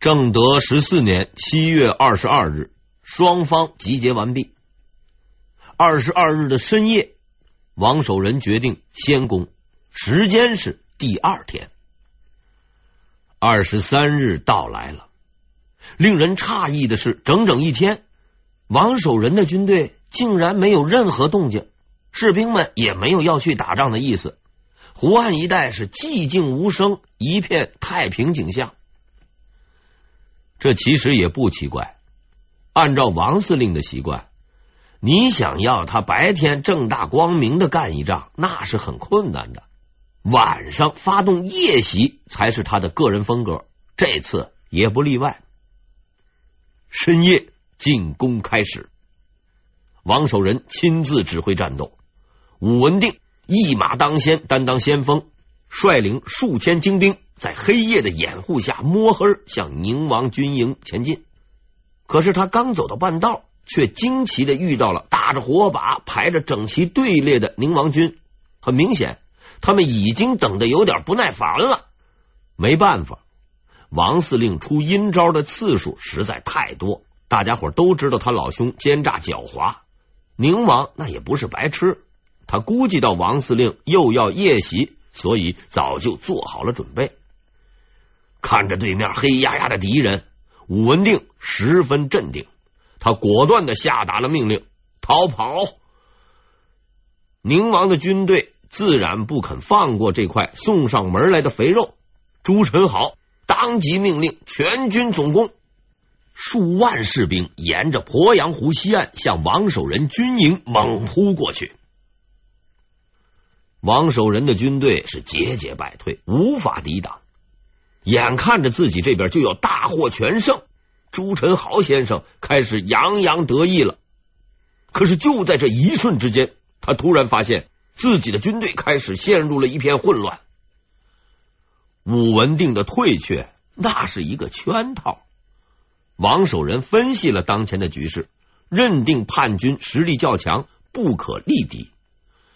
正德十四年七月二十二日，双方集结完毕。二十二日的深夜，王守仁决定先攻，时间是第二天。二十三日到来了，令人诧异的是，整整一天，王守仁的军队竟然没有任何动静，士兵们也没有要去打仗的意思。湖岸一带是寂静无声，一片太平景象。这其实也不奇怪，按照王司令的习惯。你想要他白天正大光明的干一仗，那是很困难的。晚上发动夜袭才是他的个人风格，这次也不例外。深夜进攻开始，王守仁亲自指挥战斗，武文定一马当先，担当先锋，率领数千精兵在黑夜的掩护下摸黑向宁王军营前进。可是他刚走到半道。却惊奇的遇到了打着火把、排着整齐队列的宁王军。很明显，他们已经等得有点不耐烦了。没办法，王司令出阴招的次数实在太多，大家伙都知道他老兄奸诈狡猾。宁王那也不是白痴，他估计到王司令又要夜袭，所以早就做好了准备。看着对面黑压压的敌人，武文定十分镇定。他果断的下达了命令：逃跑！宁王的军队自然不肯放过这块送上门来的肥肉。朱宸濠当即命令全军总攻，数万士兵沿着鄱阳湖西岸向王守仁军营猛扑过去。王守仁的军队是节节败退，无法抵挡。眼看着自己这边就要大获全胜。朱宸濠先生开始洋洋得意了，可是就在这一瞬之间，他突然发现自己的军队开始陷入了一片混乱。武文定的退却，那是一个圈套。王守仁分析了当前的局势，认定叛军实力较强，不可力敌，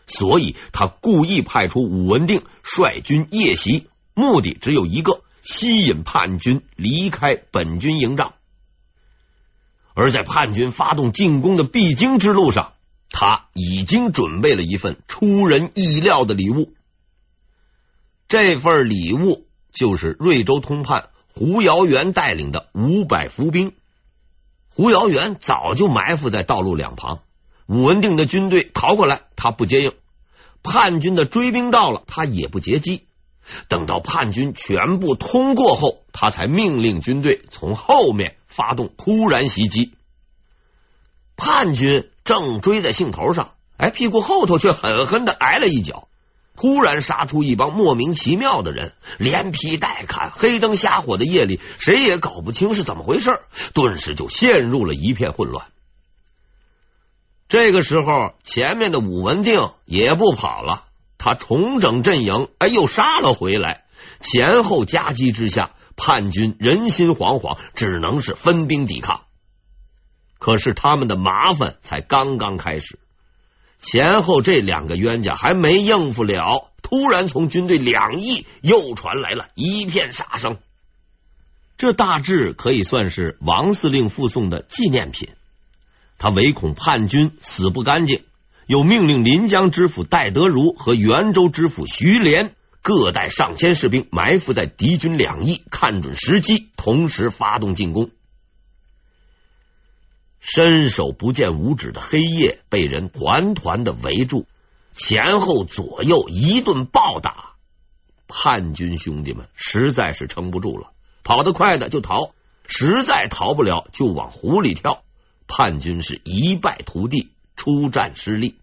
所以他故意派出武文定率军夜袭，目的只有一个：吸引叛军离开本军营帐。而在叛军发动进攻的必经之路上，他已经准备了一份出人意料的礼物。这份礼物就是瑞州通判胡尧元带领的五百伏兵。胡尧元早就埋伏在道路两旁，武文定的军队逃过来，他不接应；叛军的追兵到了，他也不截击。等到叛军全部通过后，他才命令军队从后面发动突然袭击。叛军正追在兴头上，哎，屁股后头却狠狠的挨了一脚。突然杀出一帮莫名其妙的人，连劈带砍，黑灯瞎火的夜里，谁也搞不清是怎么回事，顿时就陷入了一片混乱。这个时候，前面的武文定也不跑了。他重整阵营，哎，又杀了回来。前后夹击之下，叛军人心惶惶，只能是分兵抵抗。可是他们的麻烦才刚刚开始，前后这两个冤家还没应付了，突然从军队两翼又传来了一片杀声。这大致可以算是王司令附送的纪念品。他唯恐叛军死不干净。又命令临江知府戴德如和袁州知府徐连各带上千士兵埋伏在敌军两翼，看准时机，同时发动进攻。伸手不见五指的黑夜被人团团的围住，前后左右一顿暴打，叛军兄弟们实在是撑不住了，跑得快的就逃，实在逃不了就往湖里跳。叛军是一败涂地。出战失利，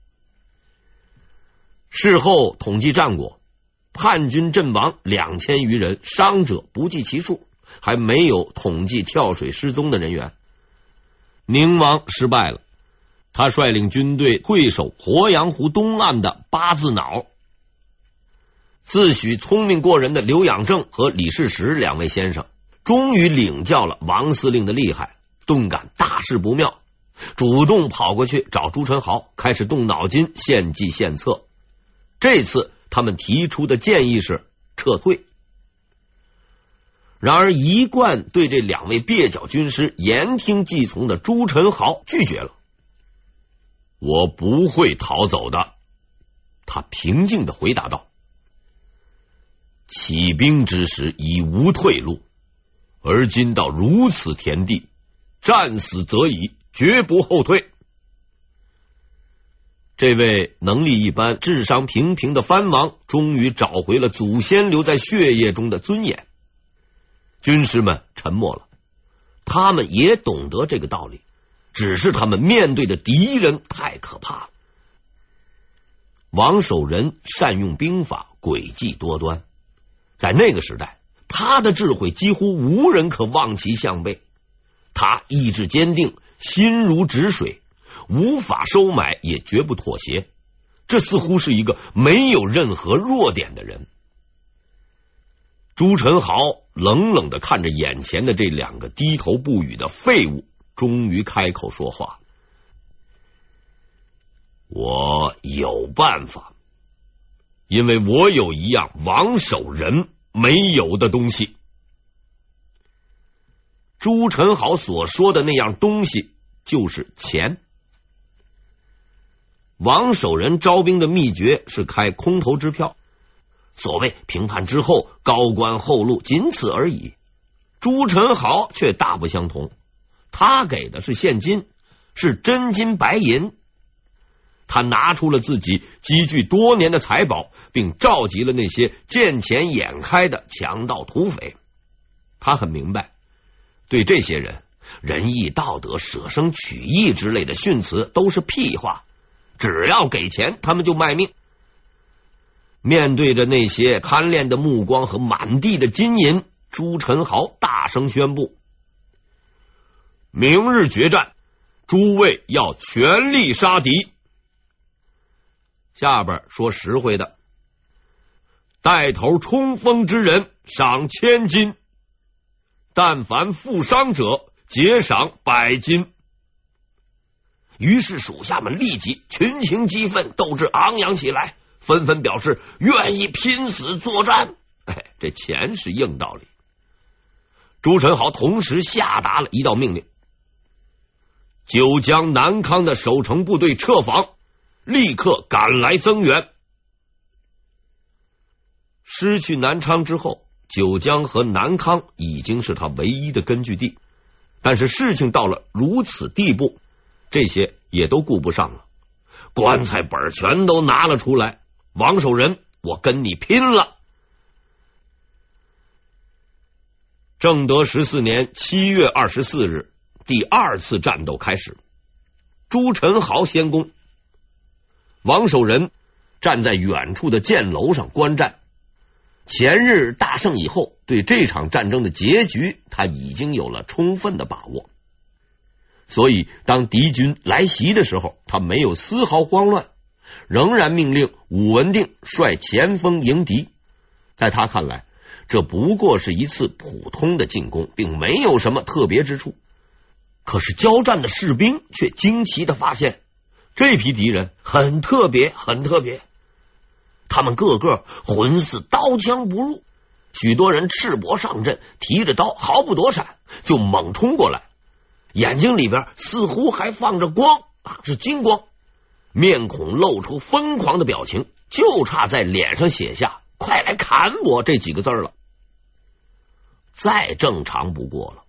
事后统计战果，叛军阵亡两千余人，伤者不计其数，还没有统计跳水失踪的人员。宁王失败了，他率领军队退守鄱阳湖东岸的八字脑。自诩聪明过人的刘养正和李世石两位先生，终于领教了王司令的厉害，顿感大事不妙。主动跑过去找朱宸濠，开始动脑筋献计献策。这次他们提出的建议是撤退。然而，一贯对这两位蹩脚军师言听计从的朱宸濠拒绝了。我不会逃走的，他平静的回答道。起兵之时已无退路，而今到如此田地，战死则已，绝不后退。这位能力一般、智商平平的藩王，终于找回了祖先留在血液中的尊严。军师们沉默了，他们也懂得这个道理，只是他们面对的敌人太可怕了。王守仁善用兵法，诡计多端，在那个时代，他的智慧几乎无人可望其项背。他意志坚定，心如止水。无法收买，也绝不妥协。这似乎是一个没有任何弱点的人。朱宸濠冷冷的看着眼前的这两个低头不语的废物，终于开口说话：“我有办法，因为我有一样王守仁没有的东西。”朱宸濠所说的那样东西，就是钱。王守仁招兵的秘诀是开空头支票，所谓平叛之后高官厚禄，仅此而已。朱宸濠却大不相同，他给的是现金，是真金白银。他拿出了自己积聚多年的财宝，并召集了那些见钱眼开的强盗土匪。他很明白，对这些人，仁义道德、舍生取义之类的训词都是屁话。只要给钱，他们就卖命。面对着那些贪恋的目光和满地的金银，朱宸濠大声宣布：“明日决战，诸位要全力杀敌。”下边说实惠的，带头冲锋之人赏千金，但凡负伤者，节赏百金。于是属下们立即群情激愤，斗志昂扬起来，纷纷表示愿意拼死作战。哎，这钱是硬道理。朱宸濠同时下达了一道命令：九江、南康的守城部队撤防，立刻赶来增援。失去南昌之后，九江和南康已经是他唯一的根据地。但是事情到了如此地步。这些也都顾不上了，棺材本全都拿了出来。王守仁，我跟你拼了！正德十四年七月二十四日，第二次战斗开始。朱宸濠先攻，王守仁站在远处的箭楼上观战。前日大胜以后，对这场战争的结局，他已经有了充分的把握。所以，当敌军来袭的时候，他没有丝毫慌乱，仍然命令武文定率前锋迎敌。在他看来，这不过是一次普通的进攻，并没有什么特别之处。可是，交战的士兵却惊奇的发现，这批敌人很特别，很特别。他们个个浑似刀枪不入，许多人赤膊上阵，提着刀毫不躲闪，就猛冲过来。眼睛里边似乎还放着光啊，是金光，面孔露出疯狂的表情，就差在脸上写下“快来砍我”这几个字了。再正常不过了，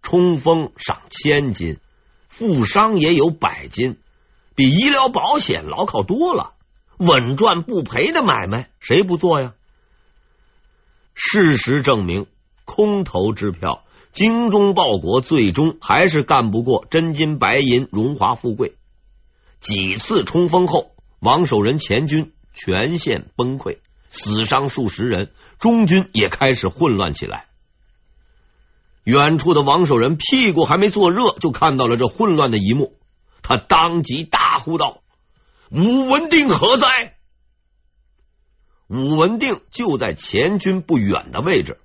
冲锋赏千金，负伤也有百金，比医疗保险牢靠多了，稳赚不赔的买卖，谁不做呀？事实证明，空头支票。精忠报国，最终还是干不过真金白银、荣华富贵。几次冲锋后，王守仁前军全线崩溃，死伤数十人，中军也开始混乱起来。远处的王守仁屁股还没坐热，就看到了这混乱的一幕，他当即大呼道：“武文定何在？”武文定就在前军不远的位置。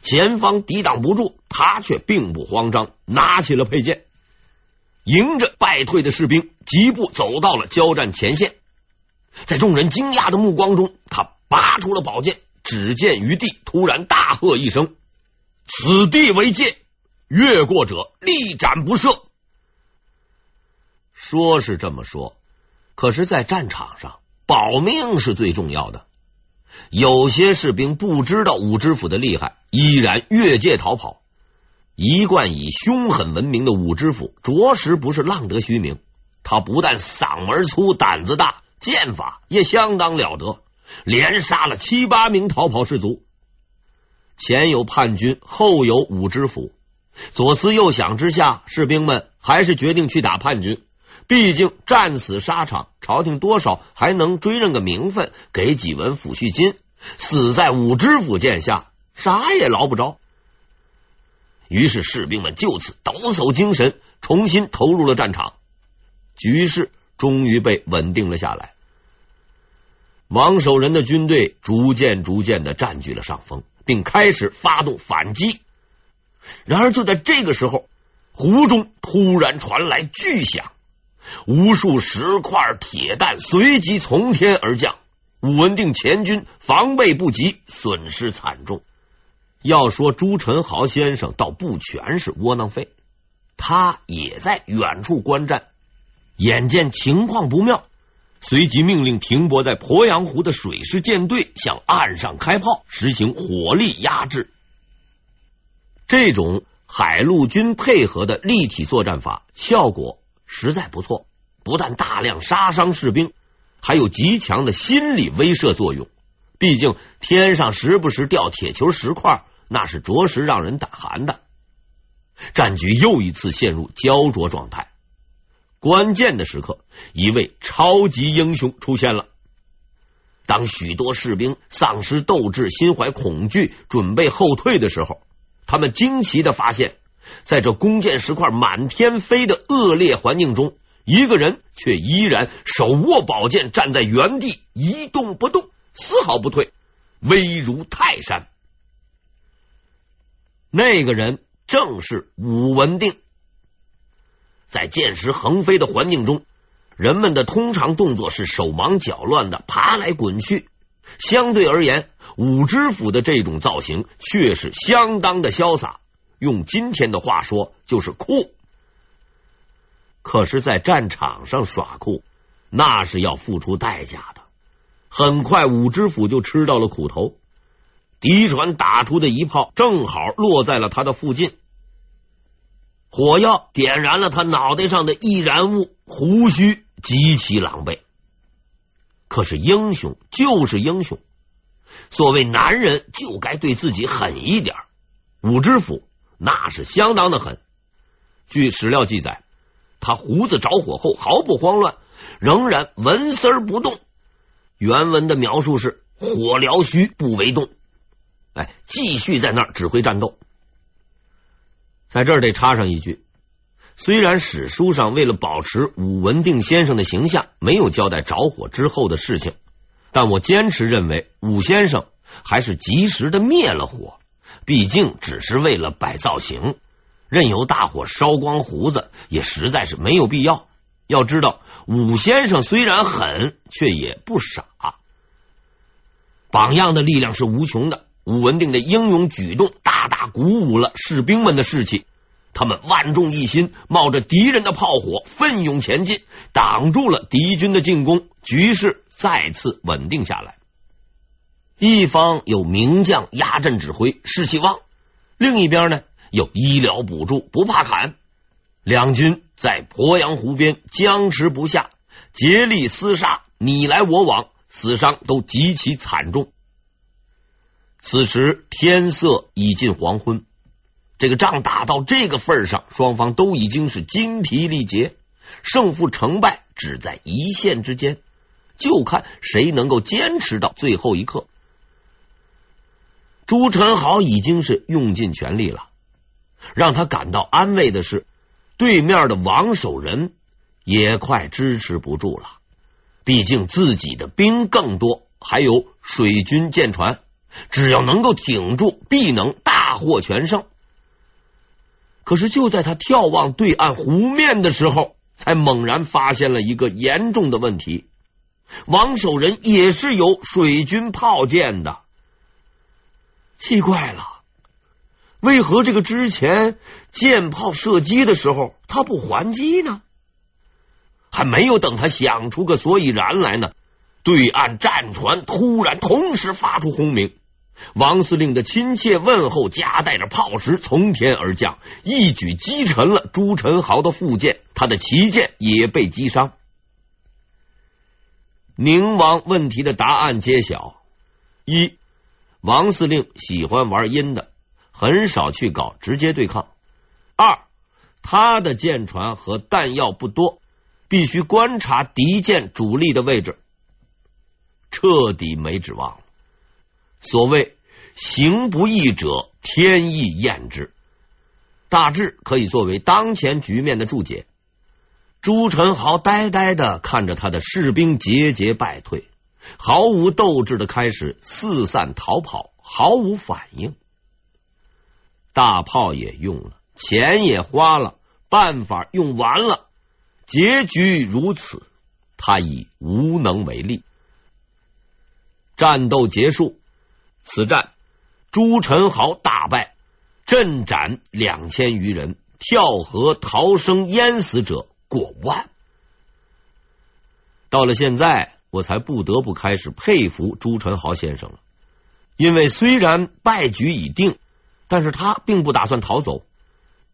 前方抵挡不住，他却并不慌张，拿起了佩剑，迎着败退的士兵，疾步走到了交战前线。在众人惊讶的目光中，他拔出了宝剑，只见于地，突然大喝一声：“此地为界，越过者立斩不赦。说是这么说，可是，在战场上，保命是最重要的。有些士兵不知道武知府的厉害，依然越界逃跑。一贯以凶狠闻名的武知府，着实不是浪得虚名。他不但嗓门粗、胆子大，剑法也相当了得，连杀了七八名逃跑士卒。前有叛军，后有武知府，左思右想之下，士兵们还是决定去打叛军。毕竟战死沙场，朝廷多少还能追认个名分，给几文抚恤金。死在武知府剑下，啥也捞不着。于是士兵们就此抖擞精神，重新投入了战场。局势终于被稳定了下来。王守仁的军队逐渐逐渐的占据了上风，并开始发动反击。然而就在这个时候，湖中突然传来巨响。无数石块、铁弹随即从天而降，武文定前军防备不及，损失惨重。要说朱宸濠先生倒不全是窝囊废，他也在远处观战，眼见情况不妙，随即命令停泊在鄱阳湖的水师舰队向岸上开炮，实行火力压制。这种海陆军配合的立体作战法，效果。实在不错，不但大量杀伤士兵，还有极强的心理威慑作用。毕竟天上时不时掉铁球石块，那是着实让人胆寒的。战局又一次陷入胶着状态。关键的时刻，一位超级英雄出现了。当许多士兵丧失斗志、心怀恐惧、准备后退的时候，他们惊奇的发现。在这弓箭石块满天飞的恶劣环境中，一个人却依然手握宝剑，站在原地一动不动，丝毫不退，威如泰山。那个人正是武文定。在箭石横飞的环境中，人们的通常动作是手忙脚乱的爬来滚去，相对而言，武知府的这种造型却是相当的潇洒。用今天的话说，就是酷。可是，在战场上耍酷，那是要付出代价的。很快，武知府就吃到了苦头。敌船打出的一炮，正好落在了他的附近，火药点燃了他脑袋上的易燃物，胡须极其狼狈。可是，英雄就是英雄，所谓男人就该对自己狠一点。武知府。那是相当的狠。据史料记载，他胡子着火后毫不慌乱，仍然纹丝儿不动。原文的描述是“火燎须，不为动”。哎，继续在那儿指挥战斗。在这儿得插上一句：虽然史书上为了保持武文定先生的形象，没有交代着火之后的事情，但我坚持认为，武先生还是及时的灭了火。毕竟只是为了摆造型，任由大火烧光胡子也实在是没有必要。要知道，武先生虽然狠，却也不傻。榜样的力量是无穷的，武文定的英勇举动大大鼓舞了士兵们的士气。他们万众一心，冒着敌人的炮火，奋勇前进，挡住了敌军的进攻，局势再次稳定下来。一方有名将压阵指挥，士气旺；另一边呢，有医疗补助，不怕砍。两军在鄱阳湖边僵持不下，竭力厮杀，你来我往，死伤都极其惨重。此时天色已近黄昏，这个仗打到这个份上，双方都已经是精疲力竭，胜负成败只在一线之间，就看谁能够坚持到最后一刻。朱宸濠已经是用尽全力了，让他感到安慰的是，对面的王守仁也快支持不住了。毕竟自己的兵更多，还有水军舰船，只要能够挺住，必能大获全胜。可是就在他眺望对岸湖面的时候，才猛然发现了一个严重的问题：王守仁也是有水军炮舰的。奇怪了，为何这个之前箭炮射击的时候他不还击呢？还没有等他想出个所以然来呢，对岸战船突然同时发出轰鸣，王司令的亲切问候夹带着炮石从天而降，一举击沉了朱宸濠的副舰，他的旗舰也被击伤。宁王问题的答案揭晓：一，王司令喜欢玩阴的。很少去搞直接对抗。二，他的舰船和弹药不多，必须观察敌舰主力的位置，彻底没指望了。所谓“行不义者，天意验之”，大致可以作为当前局面的注解。朱宸濠呆呆的看着他的士兵节节败退，毫无斗志的开始四散逃跑，毫无反应。大炮也用了，钱也花了，办法用完了，结局如此，他已无能为力。战斗结束，此战朱宸濠大败，阵斩两千余人，跳河逃生淹死者过万。到了现在，我才不得不开始佩服朱宸濠先生了，因为虽然败局已定。但是他并不打算逃走，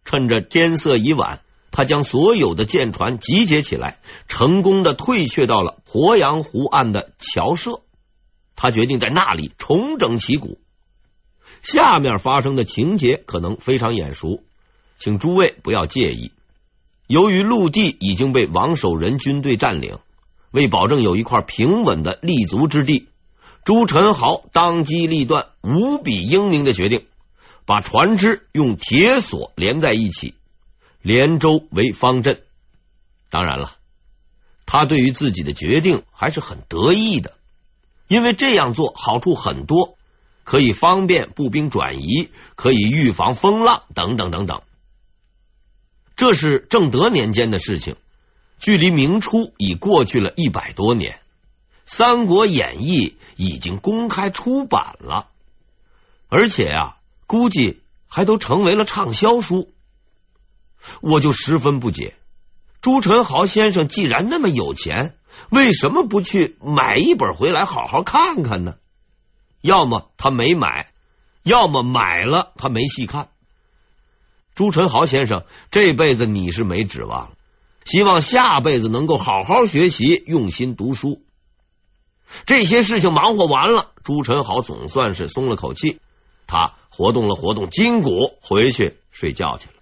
趁着天色已晚，他将所有的舰船集结起来，成功的退却到了鄱阳湖岸的桥社。他决定在那里重整旗鼓。下面发生的情节可能非常眼熟，请诸位不要介意。由于陆地已经被王守仁军队占领，为保证有一块平稳的立足之地，朱宸濠当机立断、无比英明的决定。把船只用铁索连在一起，连舟为方阵。当然了，他对于自己的决定还是很得意的，因为这样做好处很多，可以方便步兵转移，可以预防风浪等等等等。这是正德年间的事情，距离明初已过去了一百多年，《三国演义》已经公开出版了，而且啊。估计还都成为了畅销书，我就十分不解，朱宸濠先生既然那么有钱，为什么不去买一本回来好好看看呢？要么他没买，要么买了他没细看。朱宸濠先生这辈子你是没指望了，希望下辈子能够好好学习，用心读书。这些事情忙活完了，朱宸濠总算是松了口气。他活动了活动筋骨，回去睡觉去了。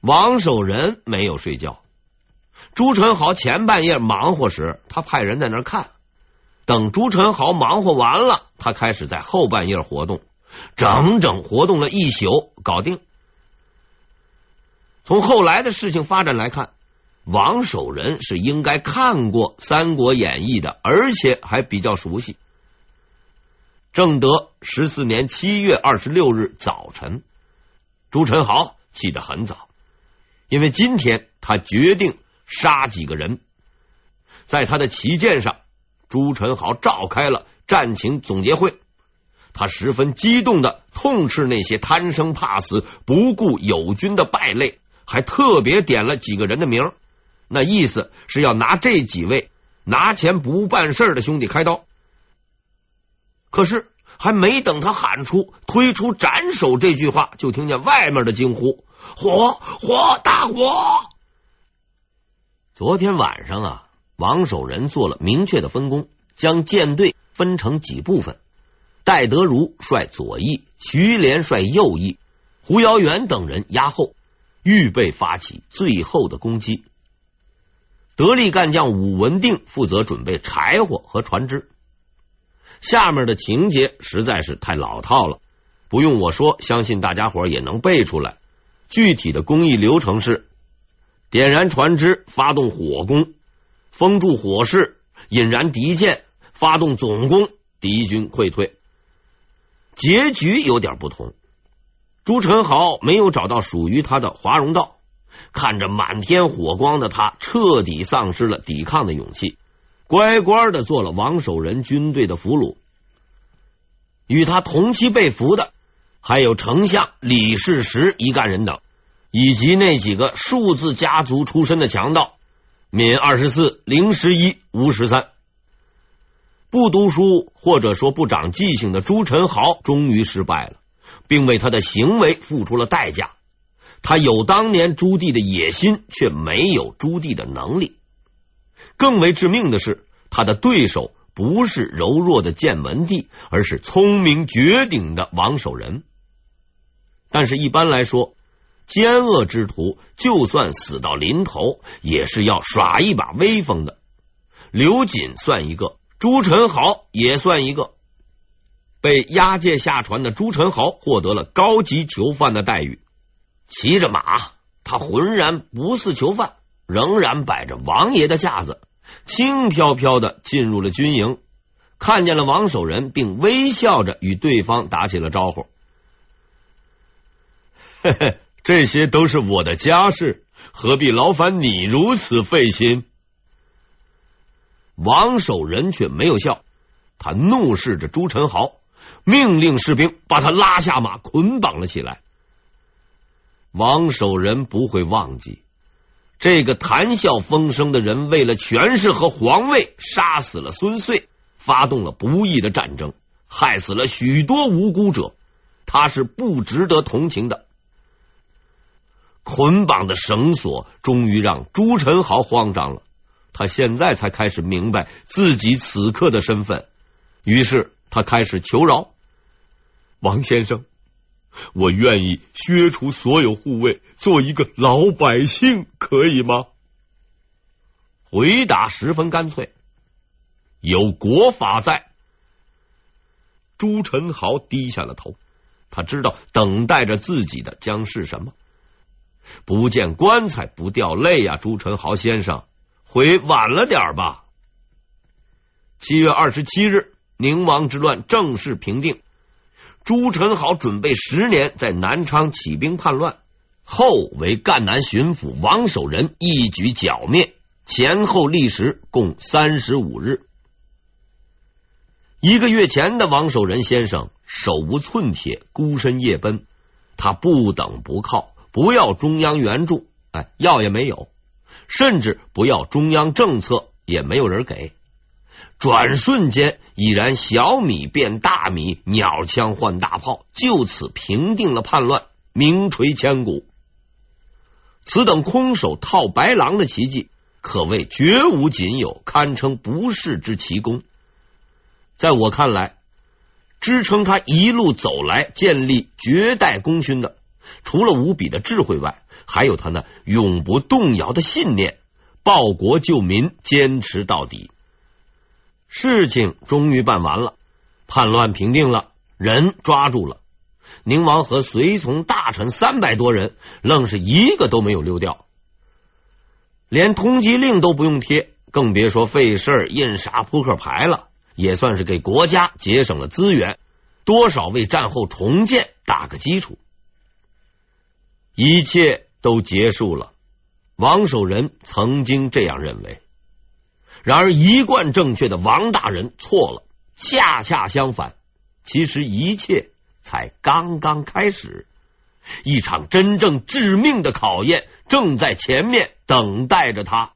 王守仁没有睡觉。朱宸濠前半夜忙活时，他派人在那看。等朱宸濠忙活完了，他开始在后半夜活动，整整活动了一宿，搞定。从后来的事情发展来看，王守仁是应该看过《三国演义》的，而且还比较熟悉。正德十四年七月二十六日早晨，朱宸濠起得很早，因为今天他决定杀几个人。在他的旗舰上，朱宸濠召开了战情总结会，他十分激动的痛斥那些贪生怕死、不顾友军的败类，还特别点了几个人的名，那意思是要拿这几位拿钱不办事的兄弟开刀。可是还没等他喊出“推出斩首”这句话，就听见外面的惊呼：“火火大火！”昨天晚上啊，王守仁做了明确的分工，将舰队分成几部分。戴德如率左翼，徐连率右翼，胡耀元等人压后，预备发起最后的攻击。得力干将武文定负责准备柴火和船只。下面的情节实在是太老套了，不用我说，相信大家伙也能背出来。具体的工艺流程是：点燃船只，发动火攻，封住火势，引燃敌舰，发动总攻，敌军溃退。结局有点不同，朱宸濠没有找到属于他的华容道，看着满天火光的他，彻底丧失了抵抗的勇气。乖乖的做了王守仁军队的俘虏，与他同期被俘的还有丞相李世石一干人等，以及那几个数字家族出身的强盗：闵二十四、零十一、吴十三。不读书或者说不长记性的朱宸濠终于失败了，并为他的行为付出了代价。他有当年朱棣的野心，却没有朱棣的能力。更为致命的是，他的对手不是柔弱的建文帝，而是聪明绝顶的王守仁。但是，一般来说，奸恶之徒就算死到临头，也是要耍一把威风的。刘瑾算一个，朱宸濠也算一个。被押解下船的朱宸濠获得了高级囚犯的待遇，骑着马，他浑然不似囚犯，仍然摆着王爷的架子，轻飘飘的进入了军营，看见了王守仁，并微笑着与对方打起了招呼。嘿嘿，这些都是我的家事，何必劳烦你如此费心？王守仁却没有笑，他怒视着朱宸濠，命令士兵把他拉下马，捆绑了起来。王守仁不会忘记，这个谈笑风生的人，为了权势和皇位，杀死了孙遂，发动了不义的战争，害死了许多无辜者，他是不值得同情的。捆绑的绳索终于让朱宸濠慌张了，他现在才开始明白自己此刻的身份，于是他开始求饶：“王先生，我愿意削除所有护卫，做一个老百姓，可以吗？”回答十分干脆：“有国法在。”朱宸濠低下了头，他知道等待着自己的将是什么。不见棺材不掉泪呀，朱宸濠先生，回晚了点吧。七月二十七日，宁王之乱正式平定。朱宸濠准备十年在南昌起兵叛乱，后为赣南巡抚王守仁一举剿灭，前后历时共三十五日。一个月前的王守仁先生手无寸铁，孤身夜奔，他不等不靠。不要中央援助，哎，要也没有，甚至不要中央政策，也没有人给。转瞬间，已然小米变大米，鸟枪换大炮，就此平定了叛乱，名垂千古。此等空手套白狼的奇迹，可谓绝无仅有，堪称不世之奇功。在我看来，支撑他一路走来，建立绝代功勋的。除了无比的智慧外，还有他那永不动摇的信念，报国救民，坚持到底。事情终于办完了，叛乱平定了，人抓住了。宁王和随从大臣三百多人，愣是一个都没有溜掉，连通缉令都不用贴，更别说费事印啥扑克牌了。也算是给国家节省了资源，多少为战后重建打个基础。一切都结束了，王守仁曾经这样认为。然而，一贯正确的王大人错了，恰恰相反，其实一切才刚刚开始，一场真正致命的考验正在前面等待着他。